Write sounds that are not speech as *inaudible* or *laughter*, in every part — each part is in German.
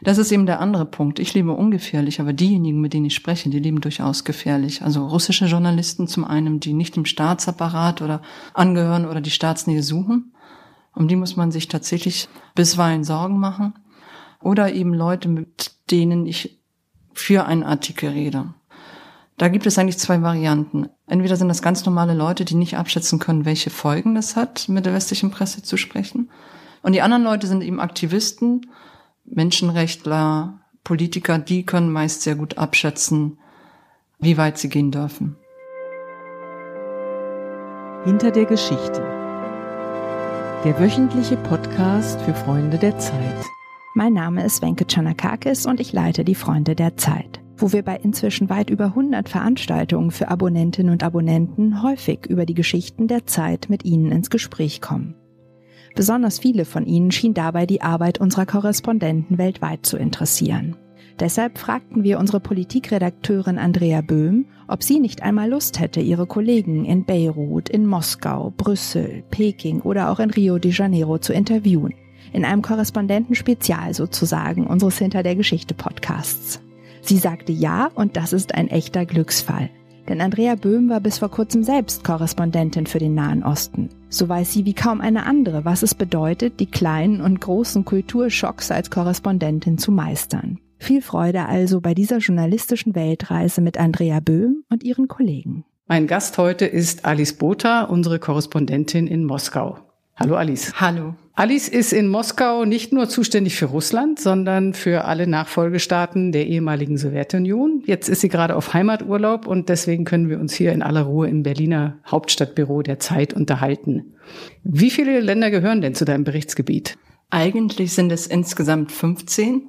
Das ist eben der andere Punkt. Ich lebe ungefährlich, aber diejenigen, mit denen ich spreche, die leben durchaus gefährlich. Also russische Journalisten zum einen, die nicht dem Staatsapparat oder angehören oder die Staatsnähe suchen. Um die muss man sich tatsächlich bisweilen Sorgen machen. Oder eben Leute, mit denen ich für einen Artikel rede. Da gibt es eigentlich zwei Varianten. Entweder sind das ganz normale Leute, die nicht abschätzen können, welche Folgen das hat, mit der westlichen Presse zu sprechen. Und die anderen Leute sind eben Aktivisten, Menschenrechtler, Politiker, die können meist sehr gut abschätzen, wie weit sie gehen dürfen. Hinter der Geschichte. Der wöchentliche Podcast für Freunde der Zeit. Mein Name ist Wenke Chanakakis und ich leite die Freunde der Zeit, wo wir bei inzwischen weit über 100 Veranstaltungen für Abonnentinnen und Abonnenten häufig über die Geschichten der Zeit mit ihnen ins Gespräch kommen. Besonders viele von ihnen schien dabei die Arbeit unserer Korrespondenten weltweit zu interessieren. Deshalb fragten wir unsere Politikredakteurin Andrea Böhm, ob sie nicht einmal Lust hätte, ihre Kollegen in Beirut, in Moskau, Brüssel, Peking oder auch in Rio de Janeiro zu interviewen. In einem Korrespondentenspezial sozusagen unseres Hinter der Geschichte Podcasts. Sie sagte ja und das ist ein echter Glücksfall. Denn Andrea Böhm war bis vor kurzem selbst Korrespondentin für den Nahen Osten. So weiß sie wie kaum eine andere, was es bedeutet, die kleinen und großen Kulturschocks als Korrespondentin zu meistern. Viel Freude also bei dieser journalistischen Weltreise mit Andrea Böhm und ihren Kollegen. Mein Gast heute ist Alice Botha, unsere Korrespondentin in Moskau. Hallo Alice. Hallo. Alice ist in Moskau nicht nur zuständig für Russland, sondern für alle Nachfolgestaaten der ehemaligen Sowjetunion. Jetzt ist sie gerade auf Heimaturlaub und deswegen können wir uns hier in aller Ruhe im Berliner Hauptstadtbüro der Zeit unterhalten. Wie viele Länder gehören denn zu deinem Berichtsgebiet? Eigentlich sind es insgesamt 15,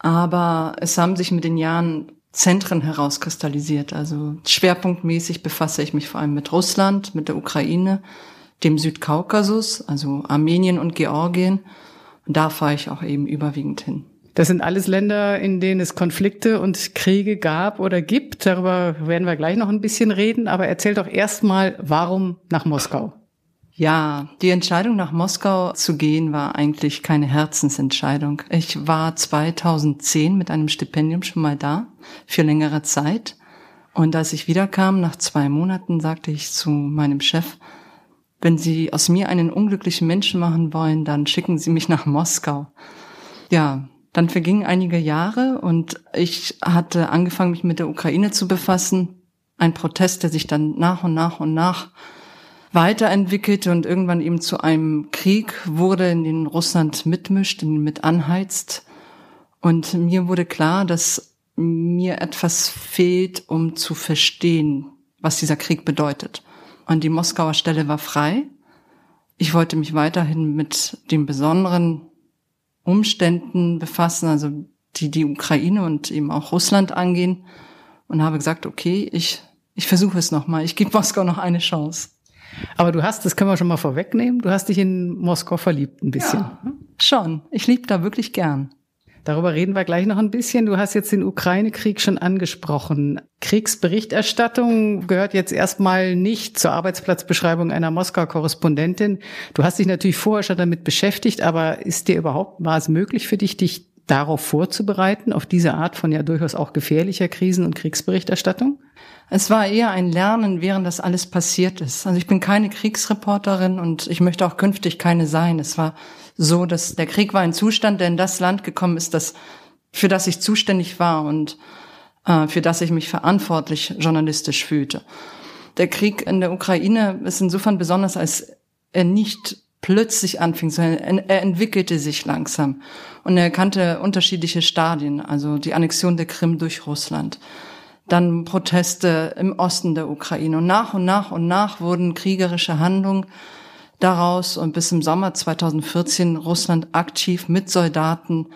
aber es haben sich mit den Jahren Zentren herauskristallisiert. Also schwerpunktmäßig befasse ich mich vor allem mit Russland, mit der Ukraine, dem Südkaukasus, also Armenien und Georgien. Und da fahre ich auch eben überwiegend hin. Das sind alles Länder, in denen es Konflikte und Kriege gab oder gibt. Darüber werden wir gleich noch ein bisschen reden. Aber erzähl doch erstmal, warum nach Moskau? Ja, die Entscheidung nach Moskau zu gehen war eigentlich keine Herzensentscheidung. Ich war 2010 mit einem Stipendium schon mal da für längere Zeit. Und als ich wiederkam, nach zwei Monaten, sagte ich zu meinem Chef, wenn Sie aus mir einen unglücklichen Menschen machen wollen, dann schicken Sie mich nach Moskau. Ja, dann vergingen einige Jahre und ich hatte angefangen, mich mit der Ukraine zu befassen. Ein Protest, der sich dann nach und nach und nach weiterentwickelte und irgendwann eben zu einem Krieg wurde, in den Russland mitmischt, in den mit anheizt. Und mir wurde klar, dass mir etwas fehlt, um zu verstehen, was dieser Krieg bedeutet und die Moskauer Stelle war frei. Ich wollte mich weiterhin mit den besonderen Umständen befassen, also die die Ukraine und eben auch Russland angehen und habe gesagt, okay, ich, ich versuche es nochmal, ich gebe Moskau noch eine Chance. Aber du hast, das können wir schon mal vorwegnehmen, du hast dich in Moskau verliebt ein bisschen. Ja, schon. Ich liebe da wirklich gern. Darüber reden wir gleich noch ein bisschen. Du hast jetzt den Ukraine-Krieg schon angesprochen. Kriegsberichterstattung gehört jetzt erstmal nicht zur Arbeitsplatzbeschreibung einer Moskau-Korrespondentin. Du hast dich natürlich vorher schon damit beschäftigt, aber ist dir überhaupt, war es möglich für dich, dich darauf vorzubereiten, auf diese Art von ja durchaus auch gefährlicher Krisen- und Kriegsberichterstattung? Es war eher ein Lernen, während das alles passiert ist. Also ich bin keine Kriegsreporterin und ich möchte auch künftig keine sein. Es war so, dass der Krieg war ein Zustand, der in das Land gekommen ist, das, für das ich zuständig war und äh, für das ich mich verantwortlich journalistisch fühlte. Der Krieg in der Ukraine ist insofern besonders, als er nicht plötzlich anfing, sondern er entwickelte sich langsam und er kannte unterschiedliche Stadien, also die Annexion der Krim durch Russland, dann Proteste im Osten der Ukraine und nach und nach und nach wurden kriegerische Handlungen daraus und bis im Sommer 2014 Russland aktiv mit Soldaten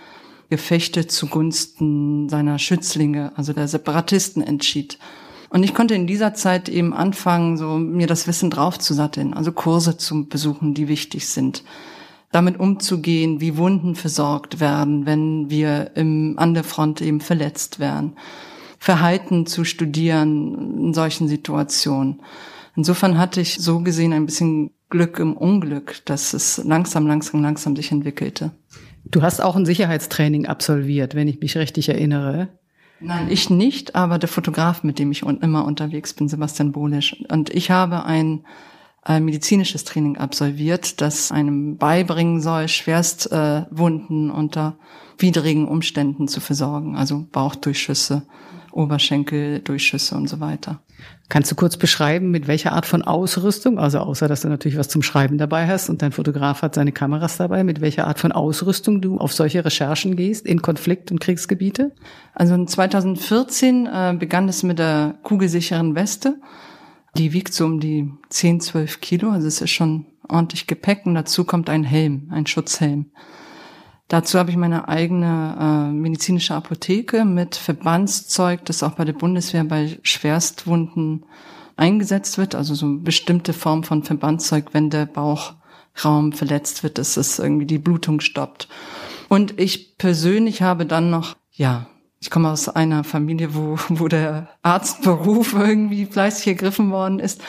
Gefechte zugunsten seiner Schützlinge, also der Separatisten entschied. Und ich konnte in dieser Zeit eben anfangen, so mir das Wissen draufzusatteln, also Kurse zu besuchen, die wichtig sind. Damit umzugehen, wie Wunden versorgt werden, wenn wir im, an der Front eben verletzt werden. Verhalten zu studieren in solchen Situationen. Insofern hatte ich so gesehen ein bisschen Glück im Unglück, dass es langsam, langsam, langsam sich entwickelte. Du hast auch ein Sicherheitstraining absolviert, wenn ich mich richtig erinnere. Nein, ich nicht, aber der Fotograf, mit dem ich immer unterwegs bin, Sebastian Bolisch. Und ich habe ein äh, medizinisches Training absolviert, das einem beibringen soll, Schwerstwunden äh, unter widrigen Umständen zu versorgen, also Bauchdurchschüsse, Oberschenkeldurchschüsse und so weiter. Kannst du kurz beschreiben, mit welcher Art von Ausrüstung, also außer dass du natürlich was zum Schreiben dabei hast und dein Fotograf hat seine Kameras dabei, mit welcher Art von Ausrüstung du auf solche Recherchen gehst in Konflikt- und Kriegsgebiete? Also 2014 äh, begann es mit der kugelsicheren Weste. Die wiegt so um die 10, 12 Kilo, also es ist schon ordentlich Gepäck und dazu kommt ein Helm, ein Schutzhelm. Dazu habe ich meine eigene äh, medizinische Apotheke mit Verbandszeug, das auch bei der Bundeswehr bei Schwerstwunden eingesetzt wird. Also so eine bestimmte Form von Verbandszeug, wenn der Bauchraum verletzt wird, dass es irgendwie die Blutung stoppt. Und ich persönlich habe dann noch, ja, ich komme aus einer Familie, wo, wo der Arztberuf irgendwie fleißig ergriffen worden ist.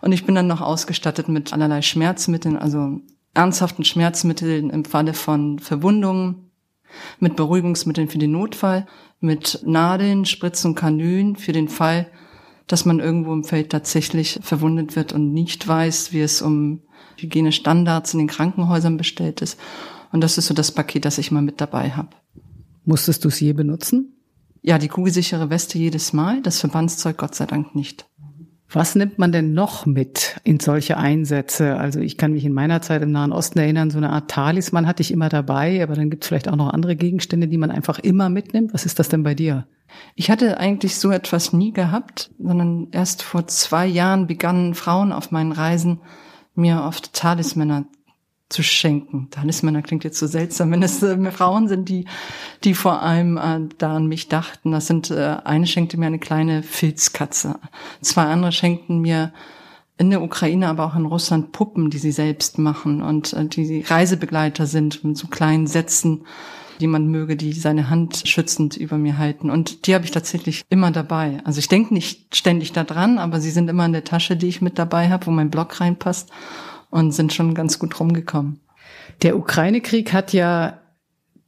Und ich bin dann noch ausgestattet mit allerlei Schmerzmitteln, also ernsthaften Schmerzmitteln im Falle von Verwundungen, mit Beruhigungsmitteln für den Notfall, mit Nadeln, Spritzen und Kanülen für den Fall, dass man irgendwo im Feld tatsächlich verwundet wird und nicht weiß, wie es um Hygienestandards in den Krankenhäusern bestellt ist. Und das ist so das Paket, das ich mal mit dabei habe. Musstest du es je benutzen? Ja, die kugelsichere Weste jedes Mal, das Verbandszeug Gott sei Dank nicht. Was nimmt man denn noch mit in solche Einsätze? Also ich kann mich in meiner Zeit im Nahen Osten erinnern, so eine Art Talisman hatte ich immer dabei, aber dann gibt es vielleicht auch noch andere Gegenstände, die man einfach immer mitnimmt. Was ist das denn bei dir? Ich hatte eigentlich so etwas nie gehabt, sondern erst vor zwei Jahren begannen Frauen auf meinen Reisen mir oft Talismänner zu schenken. Talismänner klingt jetzt so seltsam, wenn es äh, Frauen sind, die, die vor allem äh, da an mich dachten. Das sind, äh, eine schenkte mir eine kleine Filzkatze. Zwei andere schenkten mir in der Ukraine, aber auch in Russland Puppen, die sie selbst machen und äh, die Reisebegleiter sind mit so kleinen Sätzen, die man möge, die seine Hand schützend über mir halten. Und die habe ich tatsächlich immer dabei. Also ich denke nicht ständig daran, aber sie sind immer in der Tasche, die ich mit dabei habe, wo mein Block reinpasst und sind schon ganz gut rumgekommen. Der Ukraine-Krieg hat ja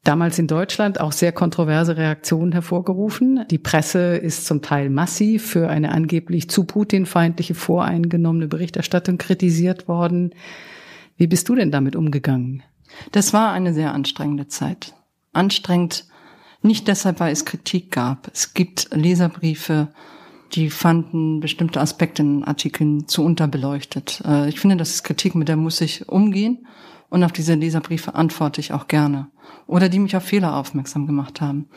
damals in Deutschland auch sehr kontroverse Reaktionen hervorgerufen. Die Presse ist zum Teil massiv für eine angeblich zu Putin feindliche voreingenommene Berichterstattung kritisiert worden. Wie bist du denn damit umgegangen? Das war eine sehr anstrengende Zeit. Anstrengend nicht deshalb, weil es Kritik gab. Es gibt Leserbriefe, die fanden bestimmte Aspekte in Artikeln zu unterbeleuchtet. Äh, ich finde, das ist Kritik, mit der muss ich umgehen. Und auf diese Leserbriefe antworte ich auch gerne. Oder die mich auf Fehler aufmerksam gemacht haben.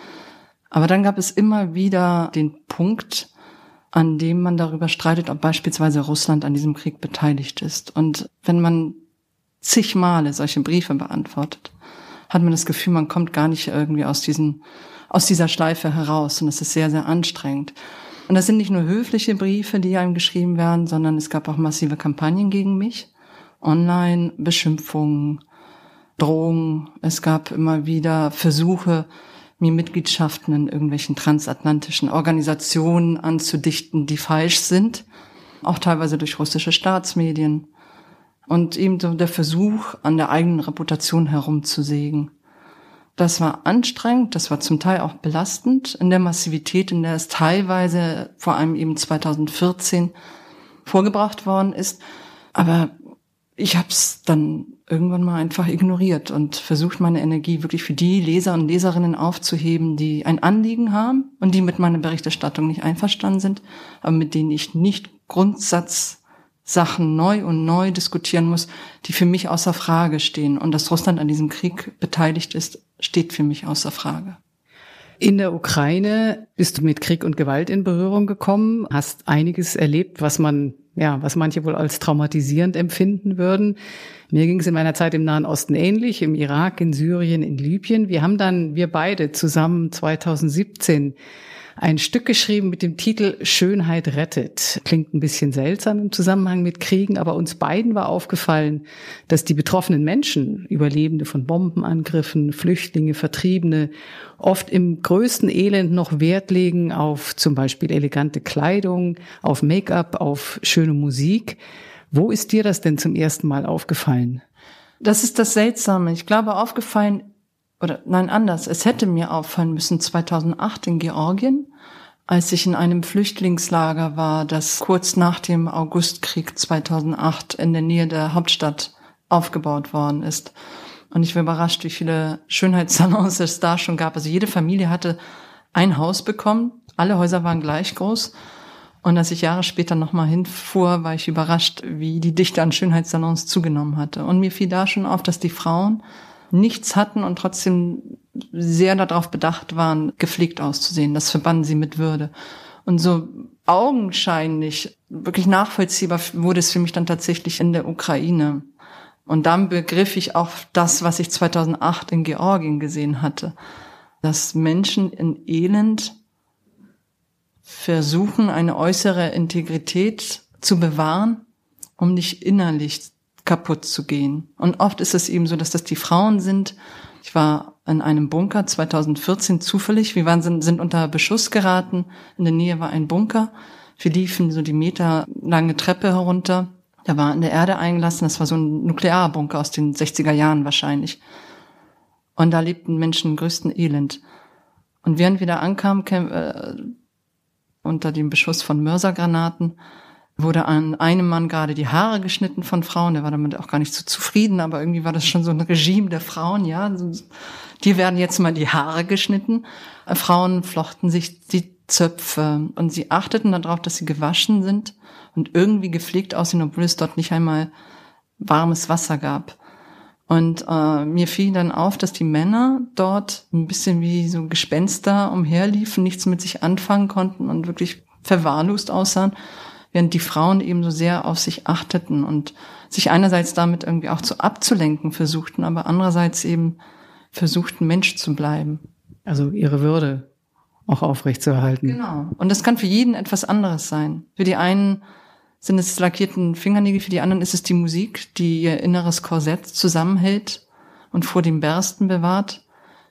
Aber dann gab es immer wieder den Punkt, an dem man darüber streitet, ob beispielsweise Russland an diesem Krieg beteiligt ist. Und wenn man zig Male solche Briefe beantwortet, hat man das Gefühl, man kommt gar nicht irgendwie aus diesen, aus dieser Schleife heraus. Und es ist sehr, sehr anstrengend. Und das sind nicht nur höfliche Briefe, die einem geschrieben werden, sondern es gab auch massive Kampagnen gegen mich. Online, Beschimpfungen, Drohungen. Es gab immer wieder Versuche, mir Mitgliedschaften in irgendwelchen transatlantischen Organisationen anzudichten, die falsch sind. Auch teilweise durch russische Staatsmedien. Und eben so der Versuch, an der eigenen Reputation herumzusägen. Das war anstrengend, das war zum Teil auch belastend in der Massivität, in der es teilweise, vor allem eben 2014, vorgebracht worden ist. Aber ich habe es dann irgendwann mal einfach ignoriert und versucht, meine Energie wirklich für die Leser und Leserinnen aufzuheben, die ein Anliegen haben und die mit meiner Berichterstattung nicht einverstanden sind, aber mit denen ich nicht Grundsatzsachen neu und neu diskutieren muss, die für mich außer Frage stehen. Und dass Russland an diesem Krieg beteiligt ist, steht für mich außer Frage. In der Ukraine bist du mit Krieg und Gewalt in Berührung gekommen, hast einiges erlebt, was man, ja, was manche wohl als traumatisierend empfinden würden. Mir ging es in meiner Zeit im Nahen Osten ähnlich, im Irak, in Syrien, in Libyen. Wir haben dann, wir beide zusammen 2017 ein Stück geschrieben mit dem Titel Schönheit rettet. Klingt ein bisschen seltsam im Zusammenhang mit Kriegen, aber uns beiden war aufgefallen, dass die betroffenen Menschen, Überlebende von Bombenangriffen, Flüchtlinge, Vertriebene, oft im größten Elend noch Wert legen auf zum Beispiel elegante Kleidung, auf Make-up, auf schöne Musik. Wo ist dir das denn zum ersten Mal aufgefallen? Das ist das Seltsame. Ich glaube, aufgefallen oder nein, anders. Es hätte mir auffallen müssen 2008 in Georgien, als ich in einem Flüchtlingslager war, das kurz nach dem Augustkrieg 2008 in der Nähe der Hauptstadt aufgebaut worden ist. Und ich war überrascht, wie viele Schönheitssalons es da schon gab. Also jede Familie hatte ein Haus bekommen. Alle Häuser waren gleich groß. Und als ich Jahre später nochmal hinfuhr, war ich überrascht, wie die Dichte an Schönheitssalons zugenommen hatte. Und mir fiel da schon auf, dass die Frauen nichts hatten und trotzdem sehr darauf bedacht waren, gepflegt auszusehen. Das verbanden sie mit Würde. Und so augenscheinlich, wirklich nachvollziehbar wurde es für mich dann tatsächlich in der Ukraine. Und dann begriff ich auch das, was ich 2008 in Georgien gesehen hatte, dass Menschen in Elend versuchen, eine äußere Integrität zu bewahren, um nicht innerlich kaputt zu gehen. Und oft ist es eben so, dass das die Frauen sind. Ich war in einem Bunker 2014 zufällig. Wir waren, sind, unter Beschuss geraten. In der Nähe war ein Bunker. Wir liefen so die meterlange Treppe herunter. Der war in der Erde eingelassen. Das war so ein Nuklearbunker aus den 60er Jahren wahrscheinlich. Und da lebten Menschen im größten Elend. Und während wir da ankamen, äh, unter dem Beschuss von Mörsergranaten, wurde an einem Mann gerade die Haare geschnitten von Frauen. Der war damit auch gar nicht so zufrieden, aber irgendwie war das schon so ein Regime der Frauen, ja. Die werden jetzt mal die Haare geschnitten. Frauen flochten sich die Zöpfe und sie achteten darauf, dass sie gewaschen sind und irgendwie gepflegt aussehen, obwohl es dort nicht einmal warmes Wasser gab. Und äh, mir fiel dann auf, dass die Männer dort ein bisschen wie so Gespenster umherliefen, nichts mit sich anfangen konnten und wirklich verwahrlost aussahen während die Frauen eben so sehr auf sich achteten und sich einerseits damit irgendwie auch zu abzulenken versuchten, aber andererseits eben versuchten, Mensch zu bleiben. Also ihre Würde auch aufrechtzuerhalten. Genau. Und das kann für jeden etwas anderes sein. Für die einen sind es lackierten Fingernägel, für die anderen ist es die Musik, die ihr inneres Korsett zusammenhält und vor dem Bersten bewahrt.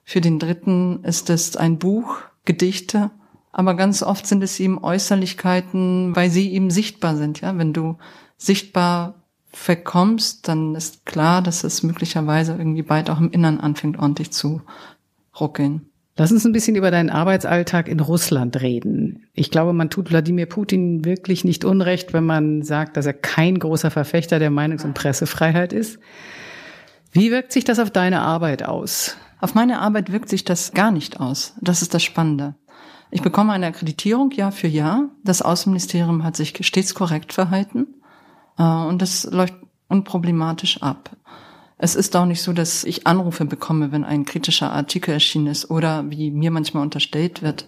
Für den dritten ist es ein Buch, Gedichte, aber ganz oft sind es eben Äußerlichkeiten, weil sie eben sichtbar sind. Ja, wenn du sichtbar verkommst, dann ist klar, dass es möglicherweise irgendwie bald auch im Innern anfängt, ordentlich zu ruckeln. Lass uns ein bisschen über deinen Arbeitsalltag in Russland reden. Ich glaube, man tut Wladimir Putin wirklich nicht unrecht, wenn man sagt, dass er kein großer Verfechter der Meinungs- und Pressefreiheit ist. Wie wirkt sich das auf deine Arbeit aus? Auf meine Arbeit wirkt sich das gar nicht aus. Das ist das Spannende. Ich bekomme eine Akkreditierung Jahr für Jahr. Das Außenministerium hat sich stets korrekt verhalten äh, und das läuft unproblematisch ab. Es ist auch nicht so, dass ich Anrufe bekomme, wenn ein kritischer Artikel erschienen ist oder wie mir manchmal unterstellt wird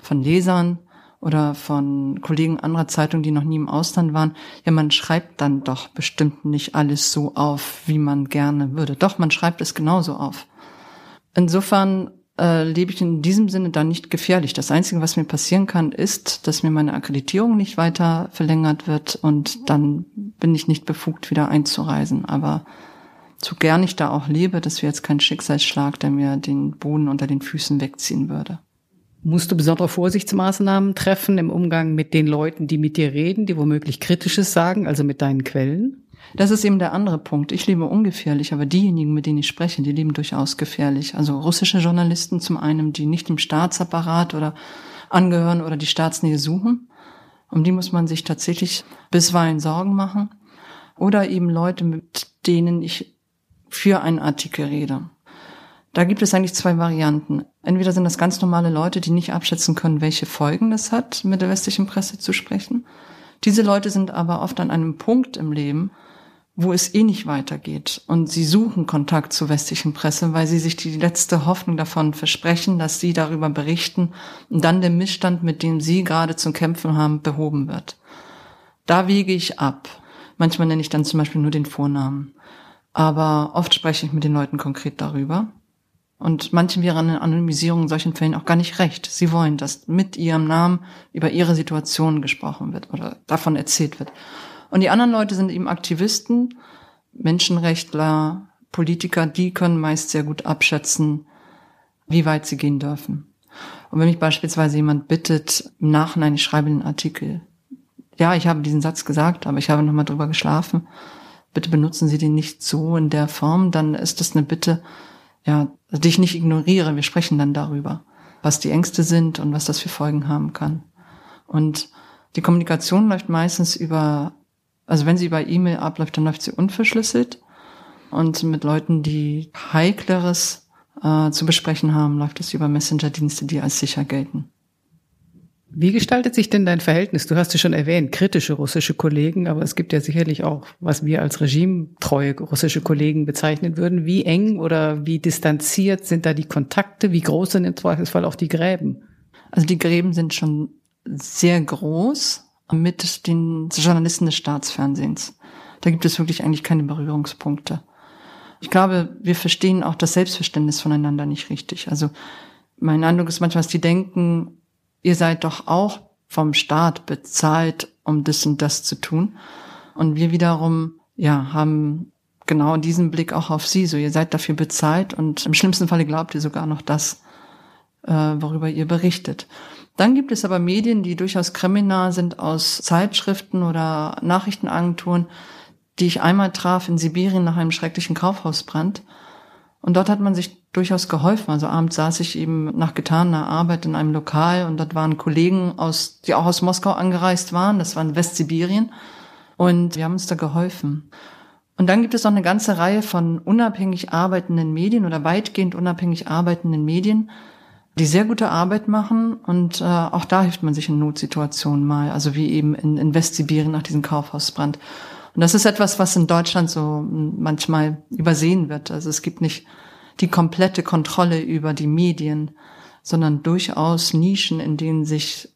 von Lesern oder von Kollegen anderer Zeitungen, die noch nie im Ausland waren. Ja, man schreibt dann doch bestimmt nicht alles so auf, wie man gerne würde. Doch, man schreibt es genauso auf. Insofern äh, lebe ich in diesem Sinne dann nicht gefährlich. Das Einzige, was mir passieren kann, ist, dass mir meine Akkreditierung nicht weiter verlängert wird und dann bin ich nicht befugt, wieder einzureisen. Aber so gern ich da auch lebe, das wäre jetzt kein Schicksalsschlag, der mir den Boden unter den Füßen wegziehen würde. Musst du besondere Vorsichtsmaßnahmen treffen im Umgang mit den Leuten, die mit dir reden, die womöglich Kritisches sagen, also mit deinen Quellen? Das ist eben der andere Punkt. Ich lebe ungefährlich, aber diejenigen, mit denen ich spreche, die leben durchaus gefährlich. Also russische Journalisten zum einen, die nicht im Staatsapparat oder angehören oder die Staatsnähe suchen. Um die muss man sich tatsächlich bisweilen Sorgen machen. Oder eben Leute, mit denen ich für einen Artikel rede. Da gibt es eigentlich zwei Varianten. Entweder sind das ganz normale Leute, die nicht abschätzen können, welche Folgen das hat, mit der westlichen Presse zu sprechen. Diese Leute sind aber oft an einem Punkt im Leben, wo es eh nicht weitergeht. Und sie suchen Kontakt zur westlichen Presse, weil sie sich die letzte Hoffnung davon versprechen, dass sie darüber berichten und dann der Missstand, mit dem sie gerade zu kämpfen haben, behoben wird. Da wiege ich ab. Manchmal nenne ich dann zum Beispiel nur den Vornamen. Aber oft spreche ich mit den Leuten konkret darüber. Und manchen wäre eine Anonymisierung in solchen Fällen auch gar nicht recht. Sie wollen, dass mit ihrem Namen über ihre Situation gesprochen wird oder davon erzählt wird. Und die anderen Leute sind eben Aktivisten, Menschenrechtler, Politiker, die können meist sehr gut abschätzen, wie weit sie gehen dürfen. Und wenn mich beispielsweise jemand bittet, im Nachhinein, ich schreibe einen Artikel, ja, ich habe diesen Satz gesagt, aber ich habe nochmal drüber geschlafen, bitte benutzen Sie den nicht so in der Form, dann ist das eine Bitte, ja, die ich nicht ignoriere. Wir sprechen dann darüber, was die Ängste sind und was das für Folgen haben kann. Und die Kommunikation läuft meistens über, also wenn sie über E-Mail abläuft, dann läuft sie unverschlüsselt. Und mit Leuten, die heikleres äh, zu besprechen haben, läuft es über Messenger-Dienste, die als sicher gelten. Wie gestaltet sich denn dein Verhältnis? Du hast es schon erwähnt, kritische russische Kollegen, aber es gibt ja sicherlich auch, was wir als regimetreue russische Kollegen bezeichnen würden. Wie eng oder wie distanziert sind da die Kontakte? Wie groß sind im Zweifelsfall auch die Gräben? Also die Gräben sind schon sehr groß mit den Journalisten des Staatsfernsehens. Da gibt es wirklich eigentlich keine Berührungspunkte. Ich glaube, wir verstehen auch das Selbstverständnis voneinander nicht richtig. Also mein Eindruck ist manchmal, dass die denken, ihr seid doch auch vom Staat bezahlt, um das und das zu tun. Und wir wiederum, ja, haben genau diesen Blick auch auf sie. So, ihr seid dafür bezahlt und im schlimmsten Falle glaubt ihr sogar noch das, äh, worüber ihr berichtet. Dann gibt es aber Medien, die durchaus kriminal sind aus Zeitschriften oder Nachrichtenagenturen, die ich einmal traf in Sibirien nach einem schrecklichen Kaufhausbrand. Und dort hat man sich durchaus geholfen. Also abends saß ich eben nach getaner Arbeit in einem Lokal und dort waren Kollegen aus, die auch aus Moskau angereist waren. Das war in Westsibirien. Und wir haben uns da geholfen. Und dann gibt es auch eine ganze Reihe von unabhängig arbeitenden Medien oder weitgehend unabhängig arbeitenden Medien, die sehr gute Arbeit machen. Und äh, auch da hilft man sich in Notsituationen mal, also wie eben in, in Westsibirien nach diesem Kaufhausbrand. Und das ist etwas, was in Deutschland so manchmal übersehen wird. Also es gibt nicht die komplette Kontrolle über die Medien, sondern durchaus Nischen, in denen sich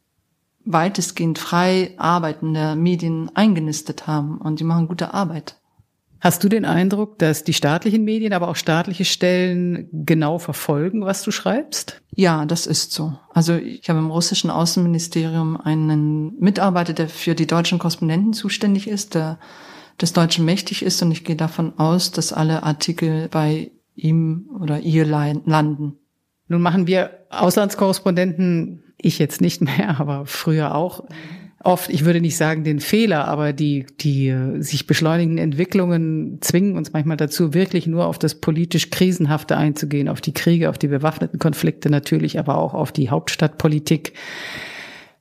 weitestgehend frei arbeitende Medien eingenistet haben und die machen gute Arbeit. Hast du den Eindruck, dass die staatlichen Medien, aber auch staatliche Stellen genau verfolgen, was du schreibst? Ja, das ist so. Also ich habe im russischen Außenministerium einen Mitarbeiter, der für die deutschen Korrespondenten zuständig ist, der des Deutschen mächtig ist und ich gehe davon aus, dass alle Artikel bei ihm oder ihr landen. Nun machen wir Auslandskorrespondenten, ich jetzt nicht mehr, *laughs* aber früher auch, oft, ich würde nicht sagen den Fehler, aber die, die äh, sich beschleunigenden Entwicklungen zwingen uns manchmal dazu, wirklich nur auf das politisch Krisenhafte einzugehen, auf die Kriege, auf die bewaffneten Konflikte natürlich, aber auch auf die Hauptstadtpolitik.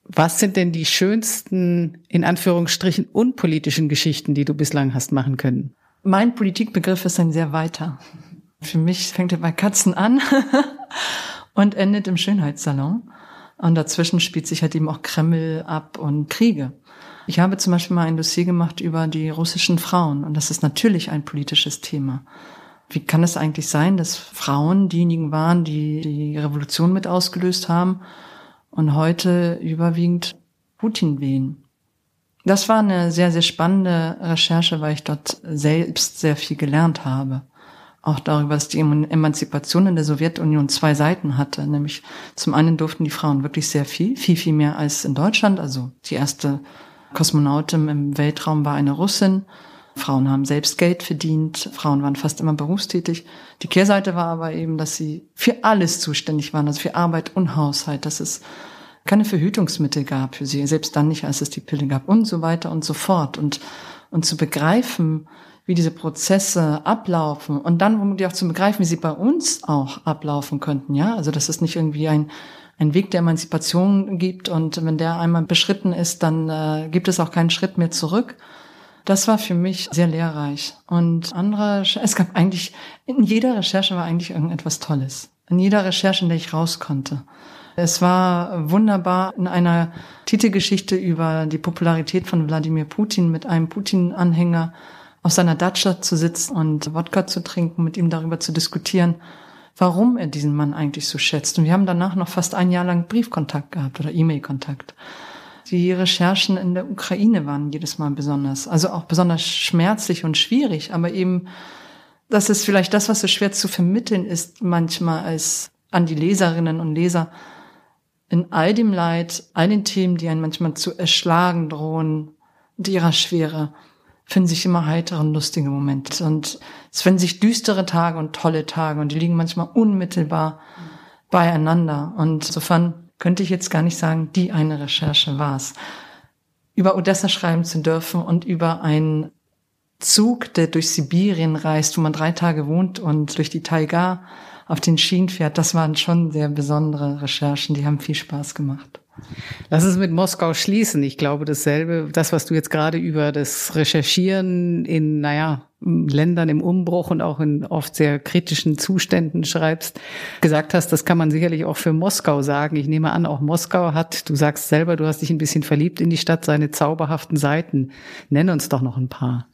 Was sind denn die schönsten, in Anführungsstrichen, unpolitischen Geschichten, die du bislang hast machen können? Mein Politikbegriff ist ein sehr weiter. Für mich fängt er bei Katzen an *laughs* und endet im Schönheitssalon. Und dazwischen spielt sich halt eben auch Kreml ab und Kriege. Ich habe zum Beispiel mal ein Dossier gemacht über die russischen Frauen. Und das ist natürlich ein politisches Thema. Wie kann es eigentlich sein, dass Frauen diejenigen waren, die die Revolution mit ausgelöst haben und heute überwiegend Putin wählen? Das war eine sehr, sehr spannende Recherche, weil ich dort selbst sehr viel gelernt habe auch darüber, dass die Emanzipation in der Sowjetunion zwei Seiten hatte. Nämlich zum einen durften die Frauen wirklich sehr viel, viel, viel mehr als in Deutschland. Also die erste Kosmonautin im Weltraum war eine Russin. Frauen haben selbst Geld verdient. Frauen waren fast immer berufstätig. Die Kehrseite war aber eben, dass sie für alles zuständig waren, also für Arbeit und Haushalt, dass es keine Verhütungsmittel gab für sie, selbst dann nicht, als es die Pille gab und so weiter und so fort. Und, und zu begreifen, wie diese Prozesse ablaufen und dann womöglich auch zu begreifen, wie sie bei uns auch ablaufen könnten, ja. Also, dass es nicht irgendwie ein, ein Weg der Emanzipation gibt und wenn der einmal beschritten ist, dann äh, gibt es auch keinen Schritt mehr zurück. Das war für mich sehr lehrreich. Und andere, es gab eigentlich, in jeder Recherche war eigentlich irgendetwas Tolles. In jeder Recherche, in der ich raus konnte. Es war wunderbar in einer Titelgeschichte über die Popularität von Wladimir Putin mit einem Putin-Anhänger auf seiner Datscha zu sitzen und Wodka zu trinken, mit ihm darüber zu diskutieren, warum er diesen Mann eigentlich so schätzt. Und wir haben danach noch fast ein Jahr lang Briefkontakt gehabt oder E-Mail-Kontakt. Die Recherchen in der Ukraine waren jedes Mal besonders, also auch besonders schmerzlich und schwierig, aber eben, das ist vielleicht das, was so schwer zu vermitteln ist, manchmal als an die Leserinnen und Leser, in all dem Leid, all den Themen, die einen manchmal zu erschlagen drohen, und ihrer Schwere, finden sich immer heitere und lustige Momente. Und es finden sich düstere Tage und tolle Tage und die liegen manchmal unmittelbar beieinander. Und insofern könnte ich jetzt gar nicht sagen, die eine Recherche war es. Über Odessa schreiben zu dürfen und über einen Zug, der durch Sibirien reist, wo man drei Tage wohnt und durch die Taiga auf den Schienen fährt. Das waren schon sehr besondere Recherchen, die haben viel Spaß gemacht. Lass es mit Moskau schließen. Ich glaube dasselbe, das, was du jetzt gerade über das Recherchieren in, naja, Ländern im Umbruch und auch in oft sehr kritischen Zuständen schreibst, gesagt hast, das kann man sicherlich auch für Moskau sagen. Ich nehme an, auch Moskau hat, du sagst selber, du hast dich ein bisschen verliebt in die Stadt, seine zauberhaften Seiten. Nenn uns doch noch ein paar.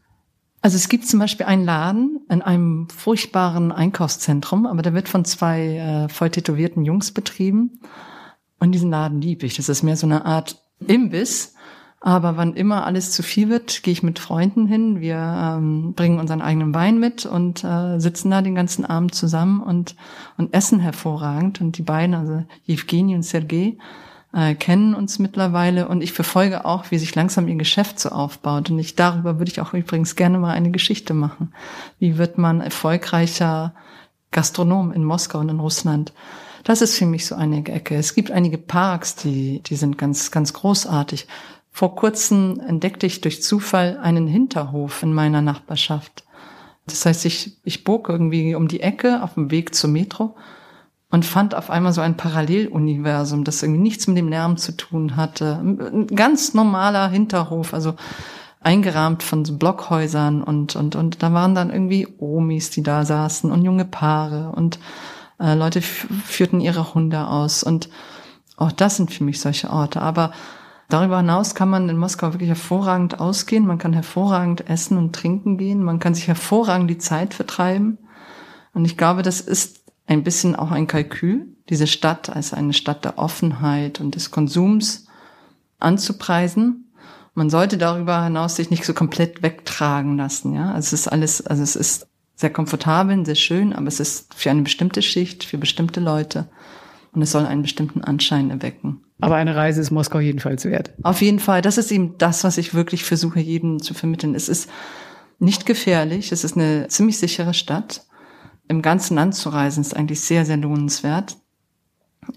Also es gibt zum Beispiel einen Laden in einem furchtbaren Einkaufszentrum, aber der wird von zwei äh, voll tätowierten Jungs betrieben. Und diesen Laden liebe ich. Das ist mehr so eine Art Imbiss. Aber wann immer alles zu viel wird, gehe ich mit Freunden hin. Wir ähm, bringen unseren eigenen Wein mit und äh, sitzen da den ganzen Abend zusammen und, und essen hervorragend. Und die beiden, also Evgeny und Sergei, äh, kennen uns mittlerweile und ich verfolge auch, wie sich langsam ihr Geschäft so aufbaut. Und ich darüber würde ich auch übrigens gerne mal eine Geschichte machen. Wie wird man erfolgreicher Gastronom in Moskau und in Russland? Das ist für mich so eine Ecke. Es gibt einige Parks, die, die sind ganz, ganz großartig. Vor kurzem entdeckte ich durch Zufall einen Hinterhof in meiner Nachbarschaft. Das heißt, ich, ich bog irgendwie um die Ecke auf dem Weg zur Metro und fand auf einmal so ein Paralleluniversum, das irgendwie nichts mit dem Lärm zu tun hatte. Ein ganz normaler Hinterhof, also eingerahmt von so Blockhäusern und, und, und da waren dann irgendwie Omis, die da saßen und junge Paare und äh, Leute führten ihre Hunde aus und auch das sind für mich solche Orte. Aber darüber hinaus kann man in Moskau wirklich hervorragend ausgehen. Man kann hervorragend essen und trinken gehen. Man kann sich hervorragend die Zeit vertreiben. Und ich glaube, das ist ein bisschen auch ein Kalkül, diese Stadt als eine Stadt der Offenheit und des Konsums anzupreisen. Man sollte darüber hinaus sich nicht so komplett wegtragen lassen, ja. Also es ist alles, also es ist sehr komfortabel, sehr schön, aber es ist für eine bestimmte Schicht, für bestimmte Leute und es soll einen bestimmten Anschein erwecken. Aber eine Reise ist Moskau jedenfalls wert. Auf jeden Fall. Das ist eben das, was ich wirklich versuche, jedem zu vermitteln. Es ist nicht gefährlich. Es ist eine ziemlich sichere Stadt. Im ganzen Land zu reisen ist eigentlich sehr, sehr lohnenswert.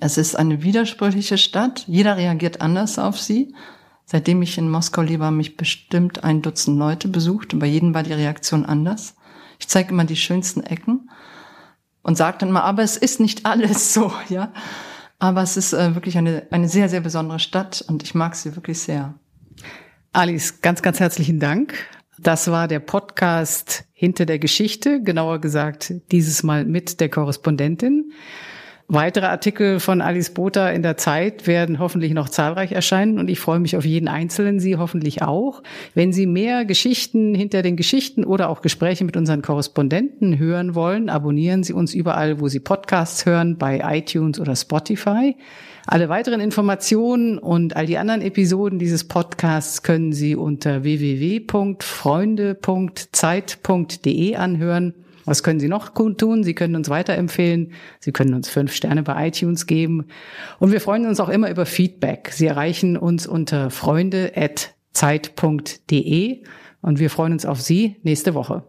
Es ist eine widersprüchliche Stadt. Jeder reagiert anders auf sie. Seitdem ich in Moskau lebe, haben mich bestimmt ein Dutzend Leute besucht und bei jedem war die Reaktion anders. Ich zeige immer die schönsten Ecken und sage dann mal, aber es ist nicht alles so, *laughs* ja. Aber es ist äh, wirklich eine, eine sehr, sehr besondere Stadt und ich mag sie wirklich sehr. Alice, ganz, ganz herzlichen Dank. Das war der Podcast Hinter der Geschichte, genauer gesagt dieses Mal mit der Korrespondentin. Weitere Artikel von Alice Botha in der Zeit werden hoffentlich noch zahlreich erscheinen und ich freue mich auf jeden einzelnen, Sie hoffentlich auch. Wenn Sie mehr Geschichten hinter den Geschichten oder auch Gespräche mit unseren Korrespondenten hören wollen, abonnieren Sie uns überall, wo Sie Podcasts hören, bei iTunes oder Spotify. Alle weiteren Informationen und all die anderen Episoden dieses Podcasts können Sie unter www.freunde.zeit.de anhören. Was können Sie noch tun? Sie können uns weiterempfehlen. Sie können uns fünf Sterne bei iTunes geben. Und wir freuen uns auch immer über Feedback. Sie erreichen uns unter freunde.zeit.de und wir freuen uns auf Sie nächste Woche.